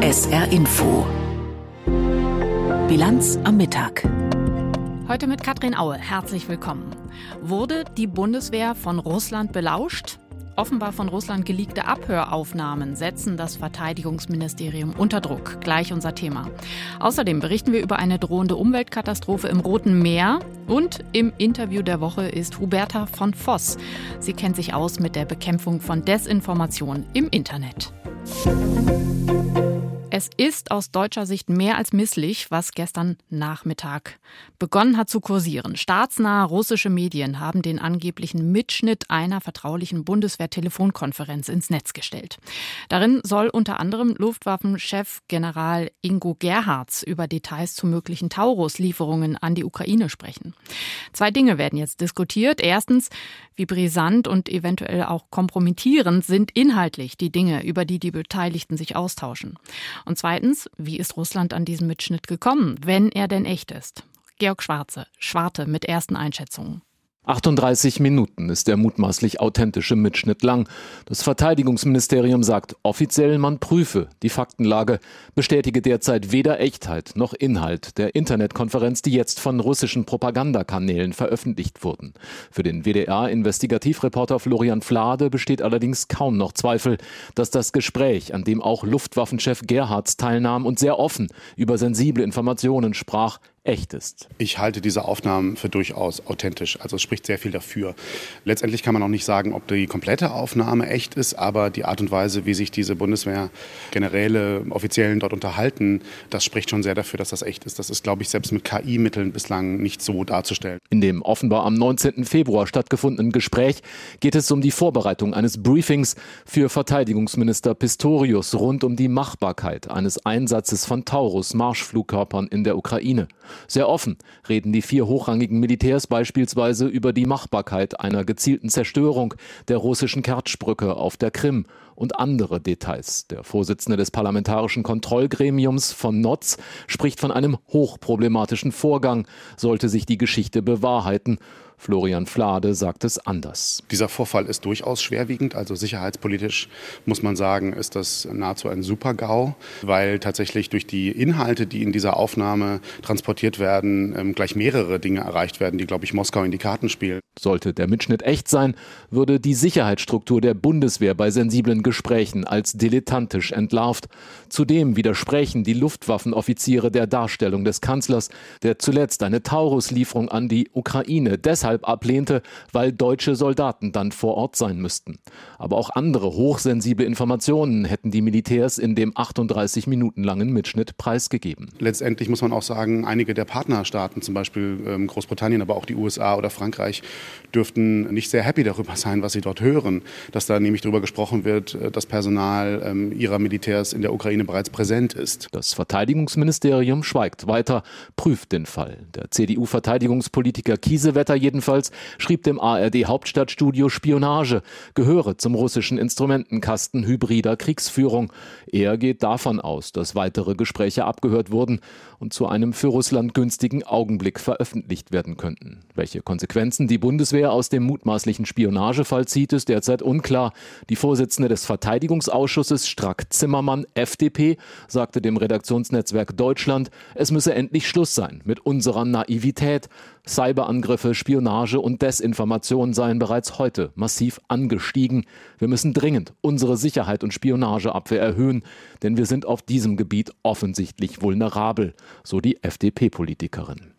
SR Info. Bilanz am Mittag. Heute mit Katrin Aue. Herzlich willkommen. Wurde die Bundeswehr von Russland belauscht? Offenbar von Russland geleakte Abhöraufnahmen setzen das Verteidigungsministerium unter Druck. Gleich unser Thema. Außerdem berichten wir über eine drohende Umweltkatastrophe im Roten Meer. Und im Interview der Woche ist Huberta von Voss. Sie kennt sich aus mit der Bekämpfung von Desinformation im Internet. Es ist aus deutscher Sicht mehr als misslich, was gestern Nachmittag begonnen hat zu kursieren. Staatsnahe russische Medien haben den angeblichen Mitschnitt einer vertraulichen Bundeswehr-Telefonkonferenz ins Netz gestellt. Darin soll unter anderem Luftwaffenchef General Ingo Gerhards über Details zu möglichen Taurus-Lieferungen an die Ukraine sprechen. Zwei Dinge werden jetzt diskutiert. Erstens, wie brisant und eventuell auch kompromittierend sind inhaltlich die Dinge, über die die Beteiligten sich austauschen. Und zweitens, wie ist Russland an diesen Mitschnitt gekommen, wenn er denn echt ist? Georg Schwarze, Schwarte mit ersten Einschätzungen. 38 Minuten ist der mutmaßlich authentische Mitschnitt lang. Das Verteidigungsministerium sagt offiziell, man prüfe die Faktenlage, bestätige derzeit weder Echtheit noch Inhalt der Internetkonferenz, die jetzt von russischen Propagandakanälen veröffentlicht wurden. Für den WDR-Investigativreporter Florian Flade besteht allerdings kaum noch Zweifel, dass das Gespräch, an dem auch Luftwaffenchef Gerhards teilnahm und sehr offen über sensible Informationen sprach, echt ist. Ich halte diese Aufnahmen für durchaus authentisch. Also es spricht sehr viel dafür. Letztendlich kann man auch nicht sagen, ob die komplette Aufnahme echt ist, aber die Art und Weise, wie sich diese Bundeswehr-Generäle, Offiziellen dort unterhalten, das spricht schon sehr dafür, dass das echt ist. Das ist, glaube ich, selbst mit KI-Mitteln bislang nicht so darzustellen. In dem offenbar am 19. Februar stattgefundenen Gespräch geht es um die Vorbereitung eines Briefings für Verteidigungsminister Pistorius rund um die Machbarkeit eines Einsatzes von Taurus-Marschflugkörpern in der Ukraine. Sehr offen reden die vier hochrangigen Militärs beispielsweise über die Machbarkeit einer gezielten Zerstörung der russischen Kertschbrücke auf der Krim und andere Details. Der Vorsitzende des Parlamentarischen Kontrollgremiums von Notz spricht von einem hochproblematischen Vorgang, sollte sich die Geschichte bewahrheiten Florian Flade sagt es anders. Dieser Vorfall ist durchaus schwerwiegend. Also sicherheitspolitisch muss man sagen, ist das nahezu ein Super-GAU, weil tatsächlich durch die Inhalte, die in dieser Aufnahme transportiert werden, ähm, gleich mehrere Dinge erreicht werden, die, glaube ich, Moskau in die Karten spielen. Sollte der Mitschnitt echt sein, würde die Sicherheitsstruktur der Bundeswehr bei sensiblen Gesprächen als dilettantisch entlarvt. Zudem widersprechen die Luftwaffenoffiziere der Darstellung des Kanzlers, der zuletzt eine Taurus-Lieferung an die Ukraine deshalb deshalb ablehnte, weil deutsche Soldaten dann vor Ort sein müssten. Aber auch andere hochsensible Informationen hätten die Militärs in dem 38 Minuten langen Mitschnitt preisgegeben. Letztendlich muss man auch sagen, einige der Partnerstaaten, zum Beispiel ähm, Großbritannien, aber auch die USA oder Frankreich, dürften nicht sehr happy darüber sein, was sie dort hören. Dass da nämlich darüber gesprochen wird, äh, dass Personal ähm, ihrer Militärs in der Ukraine bereits präsent ist. Das Verteidigungsministerium schweigt weiter, prüft den Fall. Der CDU-Verteidigungspolitiker Kiesewetter jedenfalls jedenfalls schrieb dem ARD Hauptstadtstudio Spionage, gehöre zum russischen Instrumentenkasten hybrider Kriegsführung. Er geht davon aus, dass weitere Gespräche abgehört wurden und zu einem für Russland günstigen Augenblick veröffentlicht werden könnten. Welche Konsequenzen die Bundeswehr aus dem mutmaßlichen Spionagefall zieht, ist derzeit unklar. Die Vorsitzende des Verteidigungsausschusses Strack-Zimmermann, FDP, sagte dem Redaktionsnetzwerk Deutschland, es müsse endlich Schluss sein mit unserer Naivität. Cyberangriffe, Spionage und Desinformation seien bereits heute massiv angestiegen. Wir müssen dringend unsere Sicherheit und Spionageabwehr erhöhen, denn wir sind auf diesem Gebiet offensichtlich vulnerabel, so die FDP-Politikerin.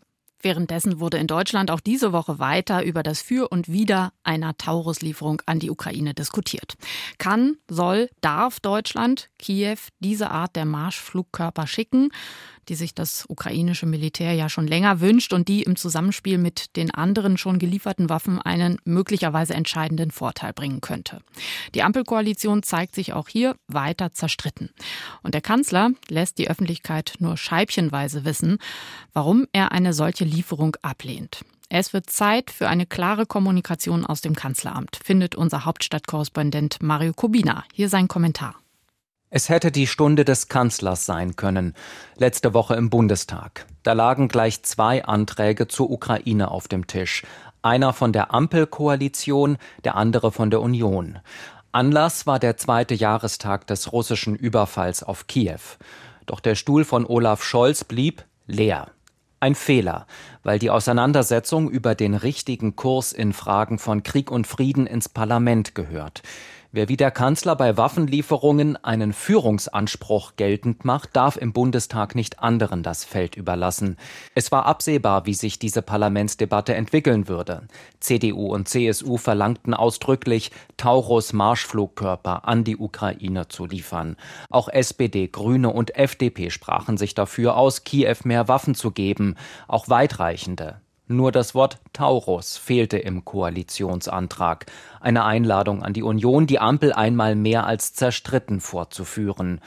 Währenddessen wurde in Deutschland auch diese Woche weiter über das Für und Wider einer Tauruslieferung an die Ukraine diskutiert. Kann, soll, darf Deutschland Kiew diese Art der Marschflugkörper schicken? Die sich das ukrainische Militär ja schon länger wünscht und die im Zusammenspiel mit den anderen schon gelieferten Waffen einen möglicherweise entscheidenden Vorteil bringen könnte. Die Ampelkoalition zeigt sich auch hier weiter zerstritten. Und der Kanzler lässt die Öffentlichkeit nur scheibchenweise wissen, warum er eine solche Lieferung ablehnt. Es wird Zeit für eine klare Kommunikation aus dem Kanzleramt, findet unser Hauptstadtkorrespondent Mario Kubina. Hier sein Kommentar. Es hätte die Stunde des Kanzlers sein können, letzte Woche im Bundestag. Da lagen gleich zwei Anträge zur Ukraine auf dem Tisch. Einer von der Ampelkoalition, der andere von der Union. Anlass war der zweite Jahrestag des russischen Überfalls auf Kiew. Doch der Stuhl von Olaf Scholz blieb leer. Ein Fehler, weil die Auseinandersetzung über den richtigen Kurs in Fragen von Krieg und Frieden ins Parlament gehört. Wer wie der Kanzler bei Waffenlieferungen einen Führungsanspruch geltend macht, darf im Bundestag nicht anderen das Feld überlassen. Es war absehbar, wie sich diese Parlamentsdebatte entwickeln würde. CDU und CSU verlangten ausdrücklich, Taurus Marschflugkörper an die Ukraine zu liefern. Auch SPD, Grüne und FDP sprachen sich dafür aus, Kiew mehr Waffen zu geben, auch weitreichende. Nur das Wort Taurus fehlte im Koalitionsantrag. Eine Einladung an die Union, die Ampel einmal mehr als zerstritten vorzuführen.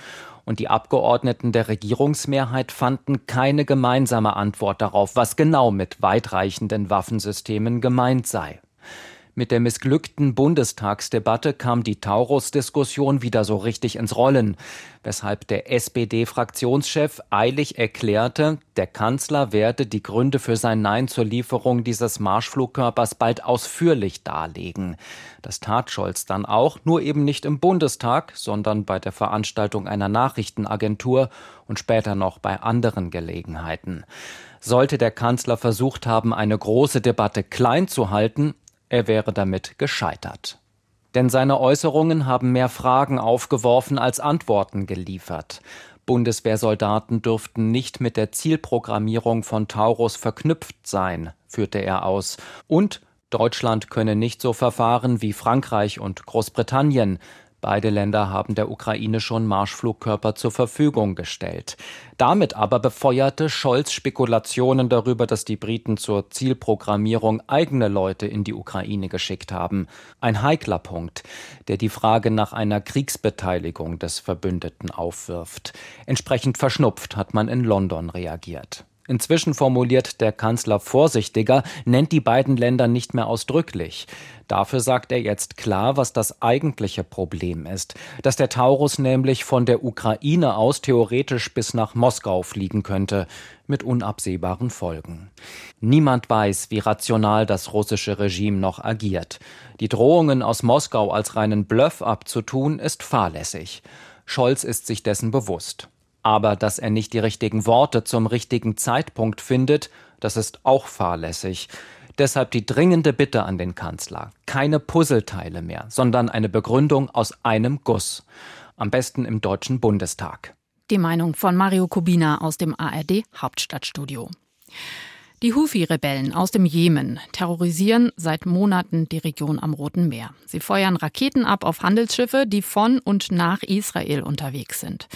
Und die Abgeordneten der Regierungsmehrheit fanden keine gemeinsame Antwort darauf, was genau mit weitreichenden Waffensystemen gemeint sei. Mit der missglückten Bundestagsdebatte kam die Taurus-Diskussion wieder so richtig ins Rollen, weshalb der SPD-Fraktionschef eilig erklärte, der Kanzler werde die Gründe für sein Nein zur Lieferung dieses Marschflugkörpers bald ausführlich darlegen. Das tat Scholz dann auch, nur eben nicht im Bundestag, sondern bei der Veranstaltung einer Nachrichtenagentur und später noch bei anderen Gelegenheiten. Sollte der Kanzler versucht haben, eine große Debatte klein zu halten, er wäre damit gescheitert. Denn seine Äußerungen haben mehr Fragen aufgeworfen als Antworten geliefert. Bundeswehrsoldaten dürften nicht mit der Zielprogrammierung von Taurus verknüpft sein, führte er aus, und Deutschland könne nicht so verfahren wie Frankreich und Großbritannien, Beide Länder haben der Ukraine schon Marschflugkörper zur Verfügung gestellt. Damit aber befeuerte Scholz Spekulationen darüber, dass die Briten zur Zielprogrammierung eigene Leute in die Ukraine geschickt haben. Ein heikler Punkt, der die Frage nach einer Kriegsbeteiligung des Verbündeten aufwirft. Entsprechend verschnupft hat man in London reagiert. Inzwischen formuliert der Kanzler vorsichtiger, nennt die beiden Länder nicht mehr ausdrücklich. Dafür sagt er jetzt klar, was das eigentliche Problem ist, dass der Taurus nämlich von der Ukraine aus theoretisch bis nach Moskau fliegen könnte, mit unabsehbaren Folgen. Niemand weiß, wie rational das russische Regime noch agiert. Die Drohungen aus Moskau als reinen Bluff abzutun, ist fahrlässig. Scholz ist sich dessen bewusst. Aber dass er nicht die richtigen Worte zum richtigen Zeitpunkt findet, das ist auch fahrlässig. Deshalb die dringende Bitte an den Kanzler. Keine Puzzleteile mehr, sondern eine Begründung aus einem Guss. Am besten im Deutschen Bundestag. Die Meinung von Mario Kubina aus dem ARD Hauptstadtstudio. Die Houthi-Rebellen aus dem Jemen terrorisieren seit Monaten die Region am Roten Meer. Sie feuern Raketen ab auf Handelsschiffe, die von und nach Israel unterwegs sind.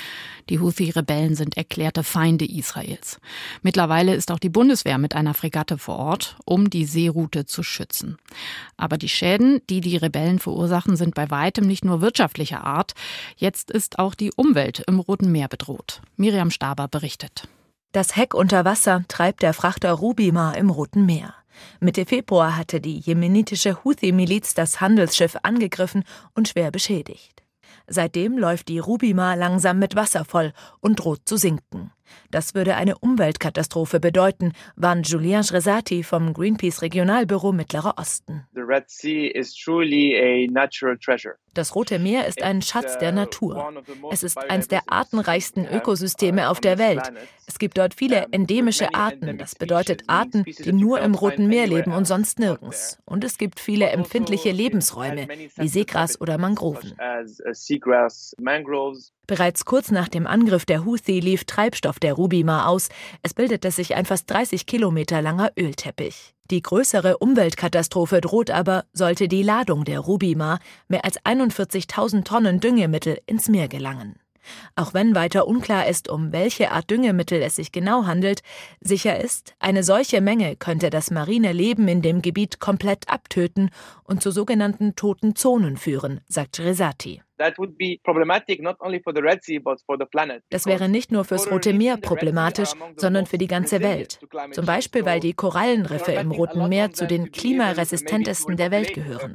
Die Houthi-Rebellen sind erklärte Feinde Israels. Mittlerweile ist auch die Bundeswehr mit einer Fregatte vor Ort, um die Seeroute zu schützen. Aber die Schäden, die die Rebellen verursachen, sind bei weitem nicht nur wirtschaftlicher Art. Jetzt ist auch die Umwelt im Roten Meer bedroht. Miriam Staber berichtet. Das Heck unter Wasser treibt der Frachter Rubima im Roten Meer. Mitte Februar hatte die jemenitische Houthi-Miliz das Handelsschiff angegriffen und schwer beschädigt. Seitdem läuft die Rubima langsam mit Wasser voll und droht zu sinken. Das würde eine Umweltkatastrophe bedeuten, warnt Julien Schresati vom Greenpeace Regionalbüro Mittlerer Osten. Das Rote Meer ist ein Schatz der uh, Natur. Es ist eines der artenreichsten Ökosysteme auf der Welt. Es gibt dort viele endemische Arten. Das bedeutet Arten, die nur im Roten Meer leben und sonst nirgends. Und es gibt viele also empfindliche Lebensräume, wie Seegras oder Mangroven. Bereits kurz nach dem Angriff der Houthi lief Treibstoff der Rubima aus. Es bildete sich ein fast 30 Kilometer langer Ölteppich. Die größere Umweltkatastrophe droht aber, sollte die Ladung der Rubima, mehr als 41.000 Tonnen Düngemittel, ins Meer gelangen. Auch wenn weiter unklar ist, um welche Art Düngemittel es sich genau handelt, sicher ist, eine solche Menge könnte das marine Leben in dem Gebiet komplett abtöten und zu sogenannten toten Zonen führen, sagt Resati. Das wäre nicht nur fürs Rote Meer problematisch, sondern für die ganze Welt. Zum Beispiel, weil die Korallenriffe im Roten Meer zu den klimaresistentesten der Welt gehören.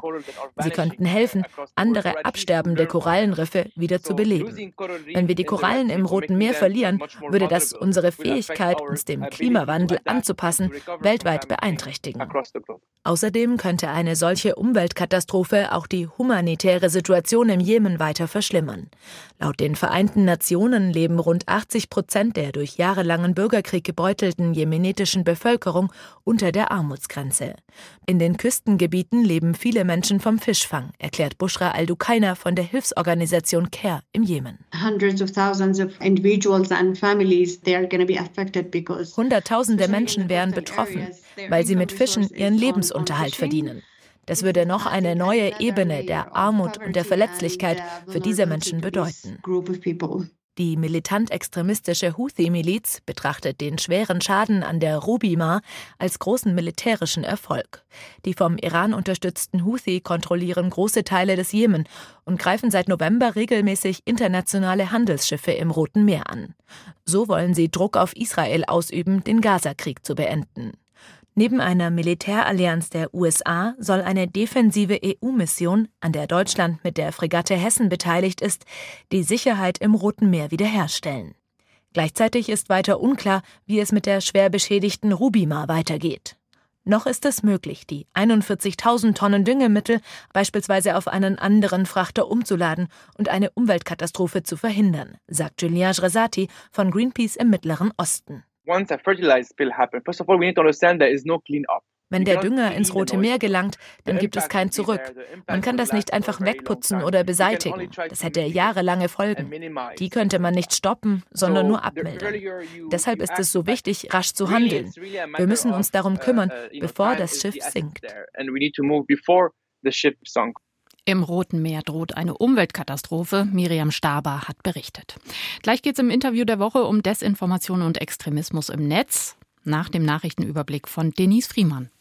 Sie könnten helfen, andere absterbende Korallenriffe wieder zu beleben. Wenn wir die Korallen im Roten Meer verlieren, würde das unsere Fähigkeit, uns dem Klimawandel anzupassen, weltweit beeinträchtigen. Außerdem könnte eine solche Umweltkatastrophe auch die humanitäre Situation im Jemen weiter verschlimmern. Laut den Vereinten Nationen leben rund 80 Prozent der durch jahrelangen Bürgerkrieg gebeutelten jemenitischen Bevölkerung unter der Armutsgrenze. In den Küstengebieten leben viele Menschen vom Fischfang, erklärt Bushra al-Dukaina von der Hilfsorganisation CARE im Jemen. Hunderttausende Menschen wären betroffen, weil sie mit Fischen ihren Lebensunterhalt verdienen. Das würde noch eine neue Ebene der Armut und der Verletzlichkeit für diese Menschen bedeuten. Die militant-extremistische Houthi-Miliz betrachtet den schweren Schaden an der Rubima als großen militärischen Erfolg. Die vom Iran unterstützten Houthi kontrollieren große Teile des Jemen und greifen seit November regelmäßig internationale Handelsschiffe im Roten Meer an. So wollen sie Druck auf Israel ausüben, den Gazakrieg zu beenden. Neben einer Militärallianz der USA soll eine defensive EU-Mission, an der Deutschland mit der Fregatte Hessen beteiligt ist, die Sicherheit im Roten Meer wiederherstellen. Gleichzeitig ist weiter unklar, wie es mit der schwer beschädigten Rubima weitergeht. Noch ist es möglich, die 41.000 Tonnen Düngemittel beispielsweise auf einen anderen Frachter umzuladen und eine Umweltkatastrophe zu verhindern, sagt Julien Jresati von Greenpeace im Mittleren Osten once a fertilizer spill happens, first of all, we need to understand there is no clean up. Wenn der Dünger ins Rote Meer gelangt, dann gibt es kein Zurück. Man kann das nicht einfach wegputzen oder beseitigen. Das hätte jahrelange Folgen. Die könnte man nicht stoppen, sondern nur abmildern. Deshalb ist es so wichtig, rasch zu handeln. Wir müssen uns darum kümmern, bevor das Schiff sinkt. Im Roten Meer droht eine Umweltkatastrophe. Miriam Staber hat berichtet. Gleich geht es im Interview der Woche um Desinformation und Extremismus im Netz. Nach dem Nachrichtenüberblick von Denise Friemann.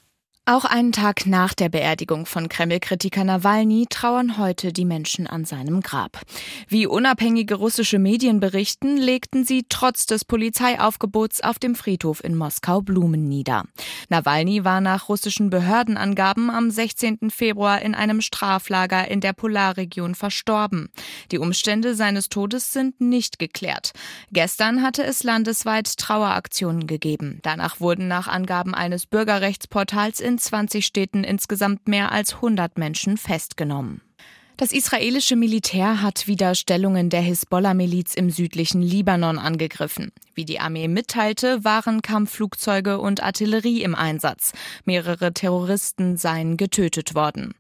Auch einen Tag nach der Beerdigung von Kreml-Kritiker Nawalny trauern heute die Menschen an seinem Grab. Wie unabhängige russische Medien berichten, legten sie trotz des Polizeiaufgebots auf dem Friedhof in Moskau Blumen nieder. Nawalny war nach russischen Behördenangaben am 16. Februar in einem Straflager in der Polarregion verstorben. Die Umstände seines Todes sind nicht geklärt. Gestern hatte es landesweit Traueraktionen gegeben. Danach wurden nach Angaben eines Bürgerrechtsportals in in 20 Städten insgesamt mehr als 100 Menschen festgenommen. Das israelische Militär hat wieder Stellungen der Hisbollah-Miliz im südlichen Libanon angegriffen. Wie die Armee mitteilte, waren Kampfflugzeuge und Artillerie im Einsatz. Mehrere Terroristen seien getötet worden.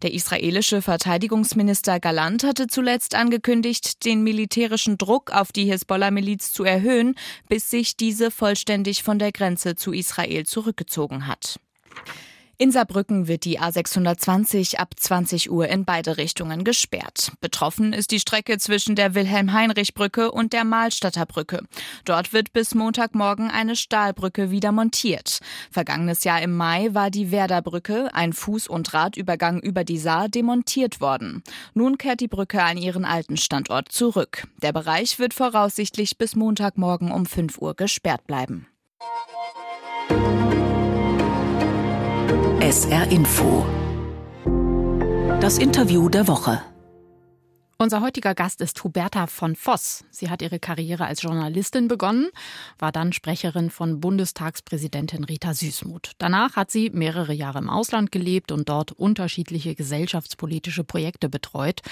Der israelische Verteidigungsminister Galant hatte zuletzt angekündigt, den militärischen Druck auf die Hisbollah-Miliz zu erhöhen, bis sich diese vollständig von der Grenze zu Israel zurückgezogen hat. In Saarbrücken wird die A620 ab 20 Uhr in beide Richtungen gesperrt. Betroffen ist die Strecke zwischen der Wilhelm-Heinrich-Brücke und der Mahlstadter Brücke. Dort wird bis Montagmorgen eine Stahlbrücke wieder montiert. Vergangenes Jahr im Mai war die Werderbrücke, ein Fuß- und Radübergang über die Saar, demontiert worden. Nun kehrt die Brücke an ihren alten Standort zurück. Der Bereich wird voraussichtlich bis Montagmorgen um 5 Uhr gesperrt bleiben. SR Info. Das Interview der Woche. Unser heutiger Gast ist Huberta von Voss. Sie hat ihre Karriere als Journalistin begonnen, war dann Sprecherin von Bundestagspräsidentin Rita Süßmuth. Danach hat sie mehrere Jahre im Ausland gelebt und dort unterschiedliche gesellschaftspolitische Projekte betreut.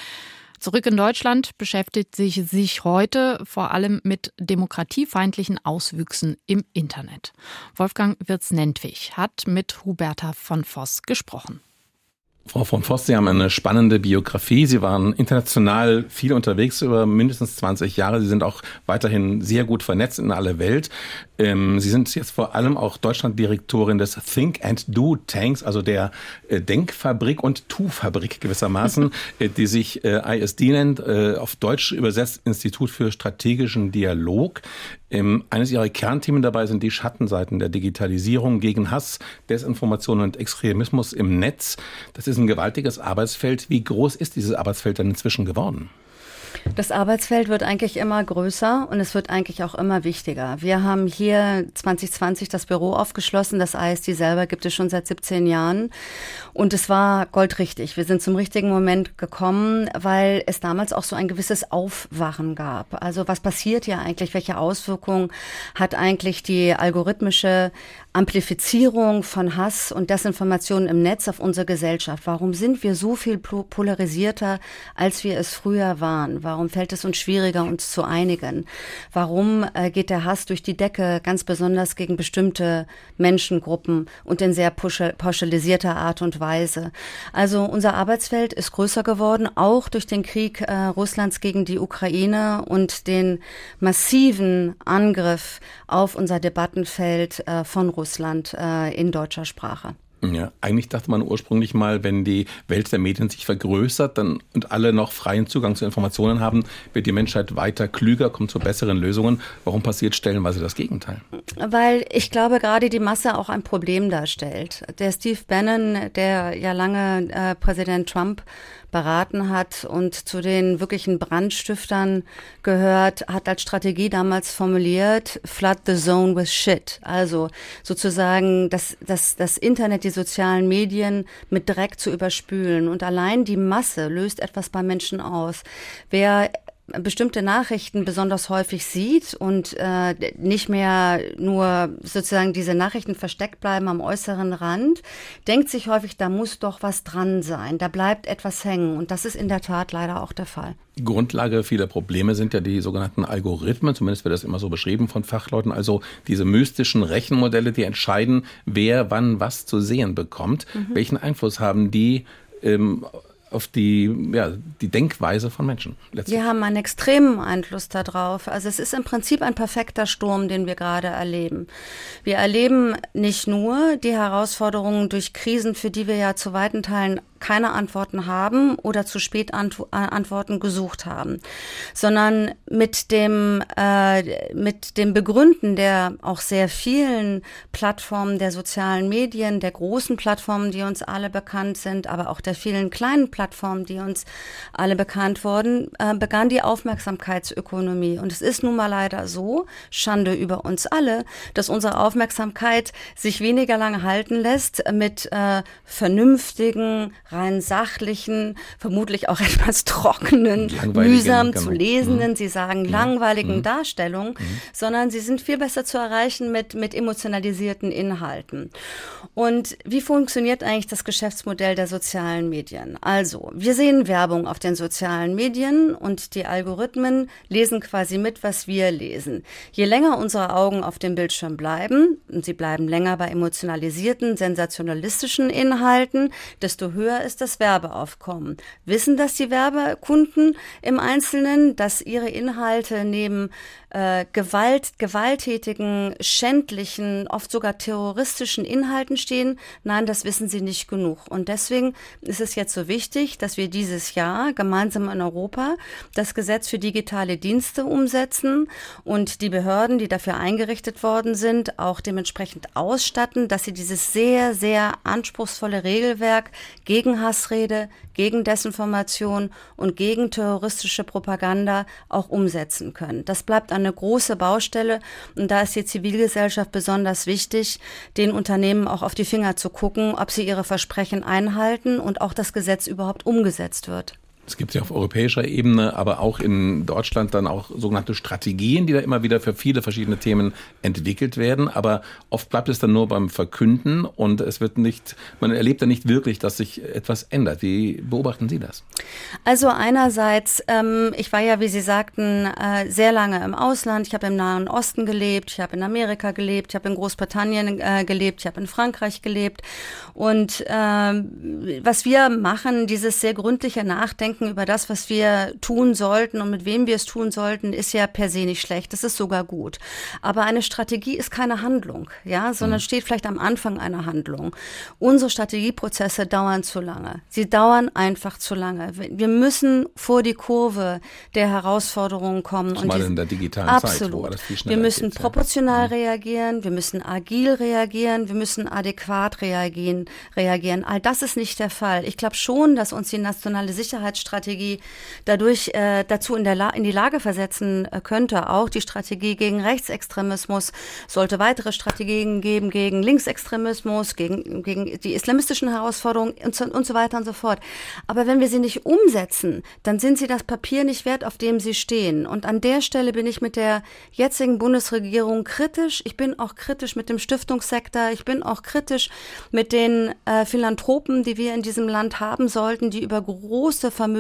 Zurück in Deutschland beschäftigt sich sich heute vor allem mit demokratiefeindlichen Auswüchsen im Internet. Wolfgang Wirz-Nentwig hat mit Huberta von Voss gesprochen. Frau von Voss, Sie haben eine spannende Biografie. Sie waren international viel unterwegs über mindestens 20 Jahre. Sie sind auch weiterhin sehr gut vernetzt in alle Welt. Ähm, Sie sind jetzt vor allem auch Deutschlanddirektorin des Think and Do Tanks, also der äh, Denkfabrik und Tu-Fabrik gewissermaßen, äh, die sich äh, ISD nennt, auf Deutsch übersetzt Institut für strategischen Dialog. Ähm, eines ihrer Kernthemen dabei sind die Schattenseiten der Digitalisierung gegen Hass, Desinformation und Extremismus im Netz. Das ist ein gewaltiges Arbeitsfeld. Wie groß ist dieses Arbeitsfeld denn inzwischen geworden? Das Arbeitsfeld wird eigentlich immer größer und es wird eigentlich auch immer wichtiger. Wir haben hier 2020 das Büro aufgeschlossen. Das ISD selber gibt es schon seit 17 Jahren. Und es war goldrichtig. Wir sind zum richtigen Moment gekommen, weil es damals auch so ein gewisses Aufwachen gab. Also was passiert hier eigentlich? Welche Auswirkungen hat eigentlich die algorithmische Amplifizierung von Hass und Desinformation im Netz auf unsere Gesellschaft? Warum sind wir so viel polarisierter, als wir es früher waren? Warum fällt es uns schwieriger, uns zu einigen? Warum äh, geht der Hass durch die Decke, ganz besonders gegen bestimmte Menschengruppen und in sehr pauschalisierter Art und Weise? Also unser Arbeitsfeld ist größer geworden, auch durch den Krieg äh, Russlands gegen die Ukraine und den massiven Angriff auf unser Debattenfeld äh, von Russland. Russland äh, in deutscher Sprache. Ja, eigentlich dachte man ursprünglich mal, wenn die Welt der Medien sich vergrößert dann, und alle noch freien Zugang zu Informationen haben, wird die Menschheit weiter klüger, kommt zu besseren Lösungen. Warum passiert stellenweise das Gegenteil? Weil ich glaube, gerade die Masse auch ein Problem darstellt. Der Steve Bannon, der ja lange äh, Präsident Trump beraten hat und zu den wirklichen Brandstiftern gehört, hat als Strategie damals formuliert, flood the zone with shit. Also sozusagen das, das, das Internet, die sozialen Medien mit Dreck zu überspülen. Und allein die Masse löst etwas bei Menschen aus. Wer bestimmte Nachrichten besonders häufig sieht und äh, nicht mehr nur sozusagen diese Nachrichten versteckt bleiben am äußeren Rand, denkt sich häufig, da muss doch was dran sein, da bleibt etwas hängen und das ist in der Tat leider auch der Fall. Grundlage vieler Probleme sind ja die sogenannten Algorithmen, zumindest wird das immer so beschrieben von Fachleuten, also diese mystischen Rechenmodelle, die entscheiden, wer wann was zu sehen bekommt. Mhm. Welchen Einfluss haben die ähm, auf die, ja, die Denkweise von Menschen. Wir haben einen extremen Einfluss darauf. Also es ist im Prinzip ein perfekter Sturm, den wir gerade erleben. Wir erleben nicht nur die Herausforderungen durch Krisen, für die wir ja zu weiten Teilen keine Antworten haben oder zu spät Ant Antworten gesucht haben, sondern mit dem, äh, mit dem Begründen der auch sehr vielen Plattformen der sozialen Medien, der großen Plattformen, die uns alle bekannt sind, aber auch der vielen kleinen Plattformen, die uns alle bekannt wurden, äh, begann die Aufmerksamkeitsökonomie. Und es ist nun mal leider so, Schande über uns alle, dass unsere Aufmerksamkeit sich weniger lange halten lässt mit äh, vernünftigen, rein sachlichen, vermutlich auch etwas trockenen, mühsam zu genau. lesenden, mhm. Sie sagen mhm. langweiligen mhm. Darstellungen, mhm. sondern sie sind viel besser zu erreichen mit, mit emotionalisierten Inhalten. Und wie funktioniert eigentlich das Geschäftsmodell der sozialen Medien? Also, wir sehen Werbung auf den sozialen Medien und die Algorithmen lesen quasi mit, was wir lesen. Je länger unsere Augen auf dem Bildschirm bleiben, und sie bleiben länger bei emotionalisierten, sensationalistischen Inhalten, desto höher höher ist das Werbeaufkommen. Wissen das die Werbekunden im Einzelnen, dass ihre Inhalte neben äh, Gewalt, gewalttätigen, schändlichen, oft sogar terroristischen Inhalten stehen? Nein, das wissen sie nicht genug. Und deswegen ist es jetzt so wichtig, dass wir dieses Jahr gemeinsam in Europa das Gesetz für digitale Dienste umsetzen und die Behörden, die dafür eingerichtet worden sind, auch dementsprechend ausstatten, dass sie dieses sehr, sehr anspruchsvolle Regelwerk gegen Hassrede, gegen Desinformation und gegen terroristische Propaganda auch umsetzen können. Das bleibt eine große Baustelle und da ist die Zivilgesellschaft besonders wichtig, den Unternehmen auch auf die Finger zu gucken, ob sie ihre Versprechen einhalten und auch das Gesetz überhaupt umgesetzt wird. Es gibt ja auf europäischer Ebene, aber auch in Deutschland dann auch sogenannte Strategien, die da immer wieder für viele verschiedene Themen entwickelt werden. Aber oft bleibt es dann nur beim Verkünden und es wird nicht, man erlebt dann nicht wirklich, dass sich etwas ändert. Wie beobachten Sie das? Also einerseits, ähm, ich war ja, wie Sie sagten, äh, sehr lange im Ausland. Ich habe im Nahen Osten gelebt, ich habe in Amerika gelebt, ich habe in Großbritannien äh, gelebt, ich habe in Frankreich gelebt. Und äh, was wir machen, dieses sehr gründliche Nachdenken, nachdenken über das, was wir tun sollten und mit wem wir es tun sollten, ist ja per se nicht schlecht. Das ist sogar gut. Aber eine Strategie ist keine Handlung, ja, sondern mhm. steht vielleicht am Anfang einer Handlung. Unsere Strategieprozesse dauern zu lange. Sie dauern einfach zu lange. Wir müssen vor die Kurve der Herausforderungen kommen. Zumal und in der digitalen absolut. Zeit, schneller Wir müssen geht, proportional ja. Mhm. reagieren, wir müssen agil reagieren, wir müssen adäquat reagieren, reagieren. All das ist nicht der Fall. Ich glaube schon, dass uns die nationale Sicherheitsstrategie dadurch äh, dazu in, der La in die Lage versetzen äh, könnte. Auch die Strategie gegen Rechtsextremismus sollte weitere Strategien geben gegen Linksextremismus, gegen, gegen die islamistischen Herausforderungen und so, und so weiter und so fort. Aber wenn wir sie nicht umsetzen, dann sind sie das Papier nicht wert, auf dem sie stehen. Und an der Stelle bin ich mit der jetzigen Bundesregierung kritisch. Ich bin auch kritisch mit dem Stiftungssektor. Ich bin auch kritisch mit den äh, Philanthropen, die wir in diesem Land haben sollten, die über große Vermögen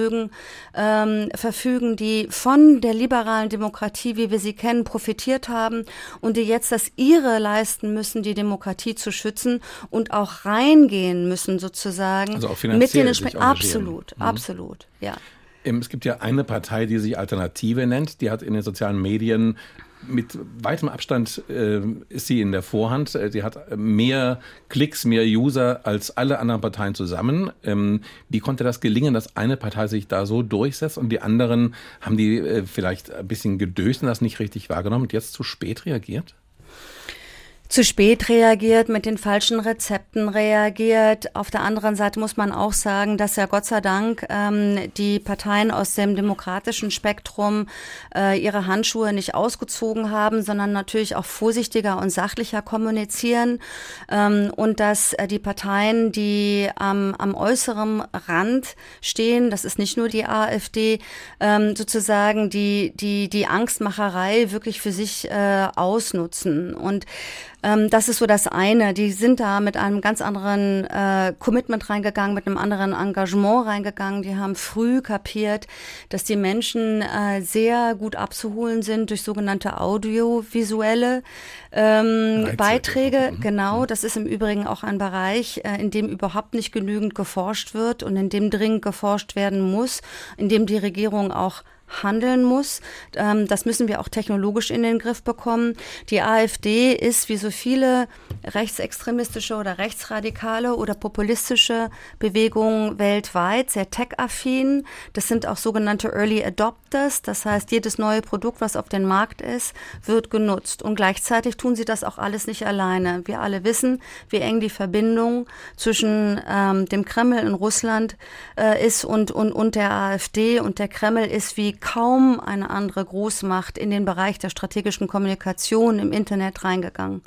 ähm, verfügen, die von der liberalen Demokratie, wie wir sie kennen, profitiert haben und die jetzt das ihre leisten müssen, die Demokratie zu schützen und auch reingehen müssen sozusagen also auch mit den absolut, mhm. absolut, ja. Es gibt ja eine Partei, die sich Alternative nennt. Die hat in den sozialen Medien mit weitem Abstand äh, ist sie in der Vorhand. Äh, sie hat mehr Klicks, mehr User als alle anderen Parteien zusammen. Ähm, wie konnte das gelingen, dass eine Partei sich da so durchsetzt und die anderen haben die äh, vielleicht ein bisschen gedöst und das nicht richtig wahrgenommen und jetzt zu spät reagiert? Zu spät reagiert, mit den falschen Rezepten reagiert. Auf der anderen Seite muss man auch sagen, dass ja Gott sei Dank ähm, die Parteien aus dem demokratischen Spektrum äh, ihre Handschuhe nicht ausgezogen haben, sondern natürlich auch vorsichtiger und sachlicher kommunizieren ähm, und dass äh, die Parteien, die ähm, am äußeren Rand stehen, das ist nicht nur die AfD, ähm, sozusagen die die die Angstmacherei wirklich für sich äh, ausnutzen und ähm, das ist so das eine. Die sind da mit einem ganz anderen äh, Commitment reingegangen, mit einem anderen Engagement reingegangen. Die haben früh kapiert, dass die Menschen äh, sehr gut abzuholen sind durch sogenannte audiovisuelle ähm, Beiträge. Mhm. Genau, das ist im Übrigen auch ein Bereich, äh, in dem überhaupt nicht genügend geforscht wird und in dem dringend geforscht werden muss, in dem die Regierung auch handeln muss. Ähm, das müssen wir auch technologisch in den Griff bekommen. Die AfD ist wie so viele rechtsextremistische oder rechtsradikale oder populistische Bewegungen weltweit sehr tech-affin. Das sind auch sogenannte Early Adopters. Das heißt, jedes neue Produkt, was auf den Markt ist, wird genutzt. Und gleichzeitig tun sie das auch alles nicht alleine. Wir alle wissen, wie eng die Verbindung zwischen ähm, dem Kreml in Russland äh, ist und, und, und der AfD. Und der Kreml ist wie kaum eine andere Großmacht in den Bereich der strategischen Kommunikation im Internet reingegangen.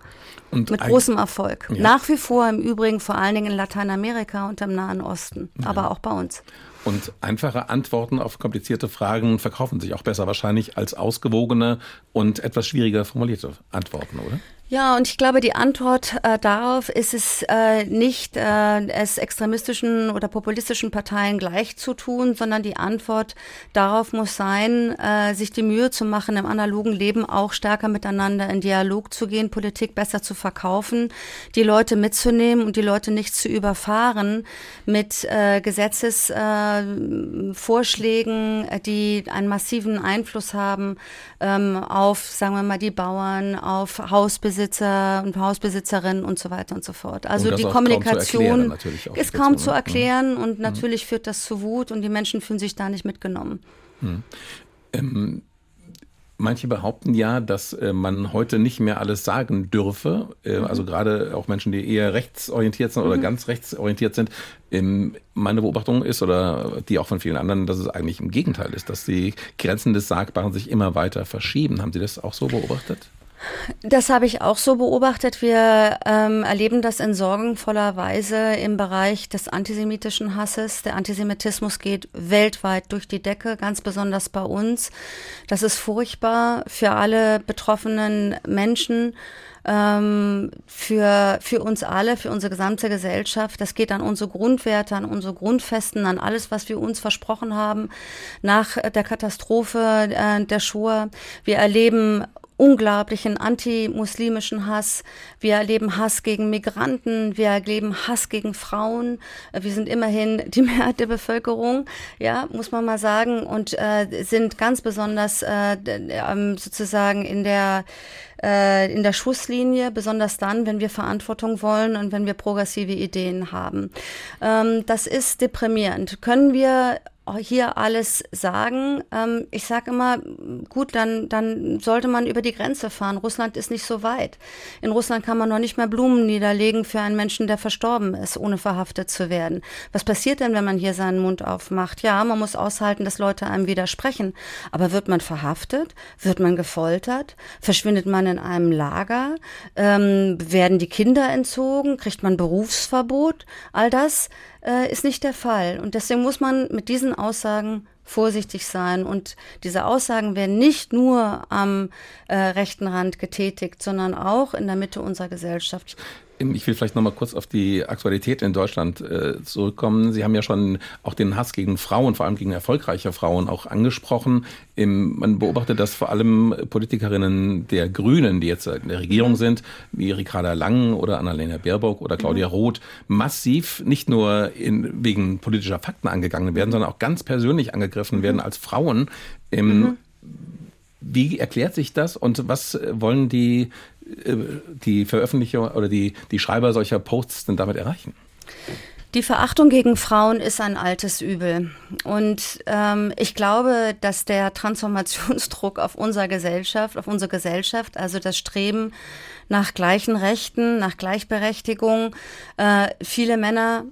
Und Mit großem Erfolg. Ja. Nach wie vor im Übrigen vor allen Dingen in Lateinamerika und im Nahen Osten, ja. aber auch bei uns. Und einfache Antworten auf komplizierte Fragen verkaufen sich auch besser wahrscheinlich als ausgewogene und etwas schwieriger formulierte Antworten, oder? Ja, und ich glaube, die Antwort äh, darauf ist es äh, nicht, äh, es extremistischen oder populistischen Parteien gleich zu tun, sondern die Antwort darauf muss sein, äh, sich die Mühe zu machen, im analogen Leben auch stärker miteinander in Dialog zu gehen, Politik besser zu verkaufen, die Leute mitzunehmen und die Leute nicht zu überfahren mit äh, Gesetzesvorschlägen, äh, die einen massiven Einfluss haben ähm, auf, sagen wir mal, die Bauern, auf Hausbesitzer, Hausbesitzer und Hausbesitzerinnen und so weiter und so fort. Also die Kommunikation kaum ist kaum zu erklären und mhm. natürlich führt das zu Wut und die Menschen fühlen sich da nicht mitgenommen. Hm. Ähm, Manche behaupten ja, dass äh, man heute nicht mehr alles sagen dürfe. Äh, mhm. Also gerade auch Menschen, die eher rechtsorientiert sind oder mhm. ganz rechtsorientiert sind. Ähm, meine Beobachtung ist, oder die auch von vielen anderen, dass es eigentlich im Gegenteil ist, dass die Grenzen des Sagbaren sich immer weiter verschieben. Haben Sie das auch so beobachtet? Das habe ich auch so beobachtet. Wir ähm, erleben das in sorgenvoller Weise im Bereich des antisemitischen Hasses. Der Antisemitismus geht weltweit durch die Decke, ganz besonders bei uns. Das ist furchtbar für alle betroffenen Menschen. Ähm, für, für uns alle, für unsere gesamte Gesellschaft. Das geht an unsere Grundwerte, an unsere Grundfesten, an alles, was wir uns versprochen haben nach der Katastrophe äh, der Shoah. Wir erleben unglaublichen antimuslimischen Hass. Wir erleben Hass gegen Migranten. Wir erleben Hass gegen Frauen. Wir sind immerhin die Mehrheit der Bevölkerung, ja, muss man mal sagen, und äh, sind ganz besonders äh, ähm, sozusagen in der äh, in der Schusslinie, besonders dann, wenn wir Verantwortung wollen und wenn wir progressive Ideen haben. Ähm, das ist deprimierend. Können wir hier alles sagen. Ähm, ich sage immer, gut, dann, dann sollte man über die Grenze fahren. Russland ist nicht so weit. In Russland kann man noch nicht mehr Blumen niederlegen für einen Menschen, der verstorben ist, ohne verhaftet zu werden. Was passiert denn, wenn man hier seinen Mund aufmacht? Ja, man muss aushalten, dass Leute einem widersprechen. Aber wird man verhaftet? Wird man gefoltert? Verschwindet man in einem Lager? Ähm, werden die Kinder entzogen? Kriegt man Berufsverbot? All das äh, ist nicht der Fall. Und deswegen muss man mit diesen Aussagen vorsichtig sein. Und diese Aussagen werden nicht nur am äh, rechten Rand getätigt, sondern auch in der Mitte unserer Gesellschaft. Ich will vielleicht noch mal kurz auf die Aktualität in Deutschland äh, zurückkommen. Sie haben ja schon auch den Hass gegen Frauen, vor allem gegen erfolgreiche Frauen, auch angesprochen. Im, man beobachtet, dass vor allem Politikerinnen der Grünen, die jetzt in der Regierung sind, wie Ricarda Lang oder Annalena Baerbock oder Claudia mhm. Roth, massiv nicht nur in, wegen politischer Fakten angegangen werden, sondern auch ganz persönlich angegriffen werden als Frauen. Im, mhm. Wie erklärt sich das und was wollen die die Veröffentlicher oder die, die Schreiber solcher Posts denn damit erreichen? Die Verachtung gegen Frauen ist ein altes Übel. Und ähm, ich glaube, dass der Transformationsdruck auf unsere Gesellschaft, auf unsere Gesellschaft, also das Streben nach gleichen Rechten, nach Gleichberechtigung, äh, viele Männer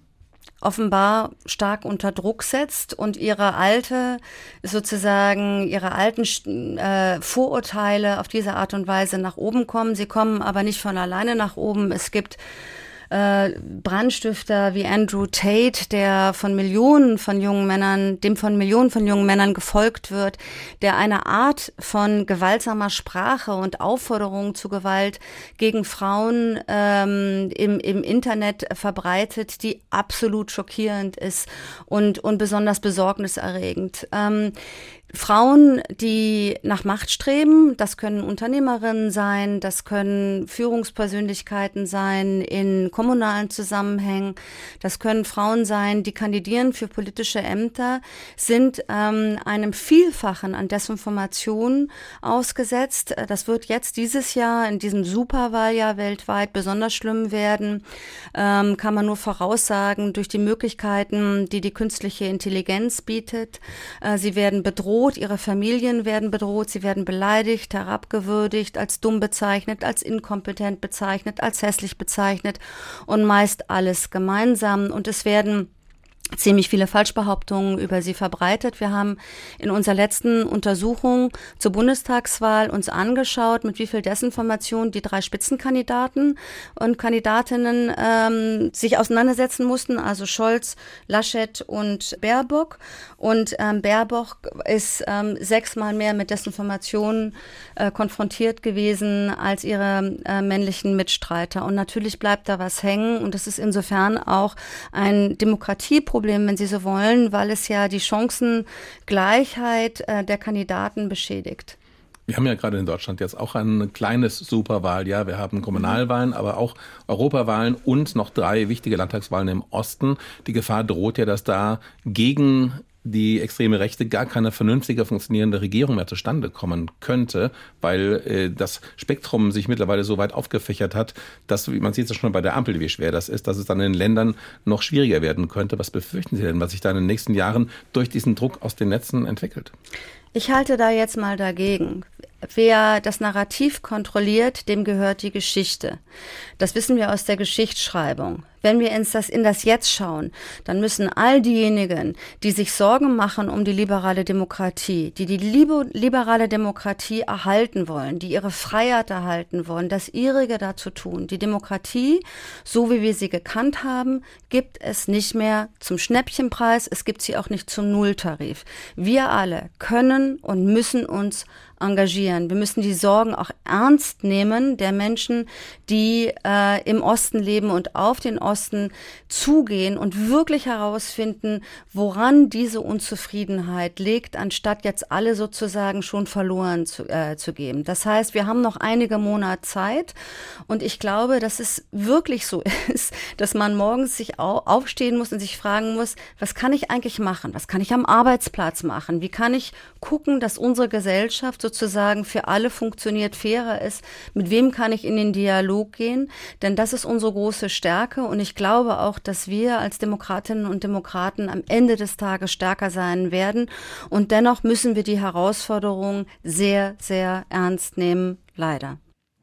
offenbar stark unter Druck setzt und ihre alte, sozusagen, ihre alten äh, Vorurteile auf diese Art und Weise nach oben kommen. Sie kommen aber nicht von alleine nach oben. Es gibt äh, Brandstifter wie Andrew Tate, der von Millionen von jungen Männern, dem von Millionen von jungen Männern gefolgt wird, der eine Art von gewaltsamer Sprache und Aufforderung zu Gewalt gegen Frauen ähm, im, im Internet verbreitet, die absolut schockierend ist und, und besonders besorgniserregend. Ähm, Frauen, die nach Macht streben, das können Unternehmerinnen sein, das können Führungspersönlichkeiten sein in kommunalen Zusammenhängen, das können Frauen sein, die kandidieren für politische Ämter, sind ähm, einem Vielfachen an Desinformation ausgesetzt. Das wird jetzt dieses Jahr in diesem Superwahljahr weltweit besonders schlimm werden, ähm, kann man nur voraussagen durch die Möglichkeiten, die die künstliche Intelligenz bietet. Äh, sie werden bedroht bedroht, ihre Familien werden bedroht, sie werden beleidigt, herabgewürdigt, als dumm bezeichnet, als inkompetent bezeichnet, als hässlich bezeichnet und meist alles gemeinsam. Und es werden ziemlich viele Falschbehauptungen über sie verbreitet. Wir haben in unserer letzten Untersuchung zur Bundestagswahl uns angeschaut, mit wie viel Desinformation die drei Spitzenkandidaten und Kandidatinnen ähm, sich auseinandersetzen mussten, also Scholz, Laschet und Baerbock. Und ähm, Baerbock ist ähm, sechsmal mehr mit Desinformationen äh, konfrontiert gewesen als ihre äh, männlichen Mitstreiter. Und natürlich bleibt da was hängen und das ist insofern auch ein Demokratieproblem Problem, wenn Sie so wollen, weil es ja die Chancengleichheit äh, der Kandidaten beschädigt. Wir haben ja gerade in Deutschland jetzt auch ein kleines Superwahljahr. Wir haben Kommunalwahlen, aber auch Europawahlen und noch drei wichtige Landtagswahlen im Osten. Die Gefahr droht ja, dass da gegen die extreme Rechte gar keine vernünftige funktionierende Regierung mehr zustande kommen könnte, weil äh, das Spektrum sich mittlerweile so weit aufgefächert hat, dass, man sieht es schon bei der Ampel, wie schwer das ist, dass es dann in Ländern noch schwieriger werden könnte. Was befürchten Sie denn, was sich da in den nächsten Jahren durch diesen Druck aus den Netzen entwickelt? Ich halte da jetzt mal dagegen. Wer das Narrativ kontrolliert, dem gehört die Geschichte. Das wissen wir aus der Geschichtsschreibung. Wenn wir ins das, in das Jetzt schauen, dann müssen all diejenigen, die sich Sorgen machen um die liberale Demokratie, die die liberale Demokratie erhalten wollen, die ihre Freiheit erhalten wollen, das ihrige dazu tun. Die Demokratie, so wie wir sie gekannt haben, gibt es nicht mehr zum Schnäppchenpreis, es gibt sie auch nicht zum Nulltarif. Wir alle können und müssen uns engagieren. Wir müssen die Sorgen auch ernst nehmen der Menschen, die äh, im Osten leben und auf den Osten zugehen und wirklich herausfinden, woran diese Unzufriedenheit liegt, anstatt jetzt alle sozusagen schon verloren zu, äh, zu geben. Das heißt, wir haben noch einige Monate Zeit und ich glaube, dass es wirklich so ist, dass man morgens sich aufstehen muss und sich fragen muss, was kann ich eigentlich machen? Was kann ich am Arbeitsplatz machen? Wie kann ich gucken, dass unsere Gesellschaft sozusagen für alle funktioniert, fairer ist? Mit wem kann ich in den Dialog gehen? Denn das ist unsere große Stärke und ich glaube auch, dass wir als Demokratinnen und Demokraten am Ende des Tages stärker sein werden und dennoch müssen wir die Herausforderungen sehr, sehr ernst nehmen, leider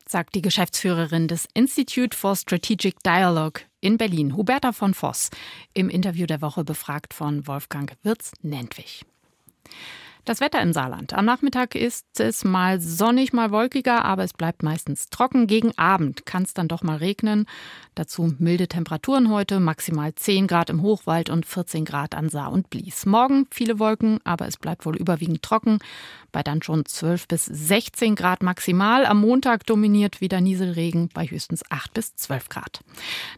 sagt die Geschäftsführerin des Institute for Strategic Dialogue in Berlin, Huberta von Voss, im Interview der Woche befragt von Wolfgang Wirz-Nentwich. Das Wetter im Saarland. Am Nachmittag ist es mal sonnig, mal wolkiger, aber es bleibt meistens trocken. Gegen Abend kann es dann doch mal regnen. Dazu milde Temperaturen heute, maximal 10 Grad im Hochwald und 14 Grad an Saar und Blies. Morgen viele Wolken, aber es bleibt wohl überwiegend trocken, bei dann schon 12 bis 16 Grad maximal. Am Montag dominiert wieder Nieselregen bei höchstens 8 bis 12 Grad.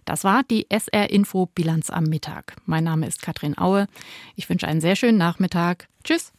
Das war die SR Info Bilanz am Mittag. Mein Name ist Katrin Aue. Ich wünsche einen sehr schönen Nachmittag. Tschüss.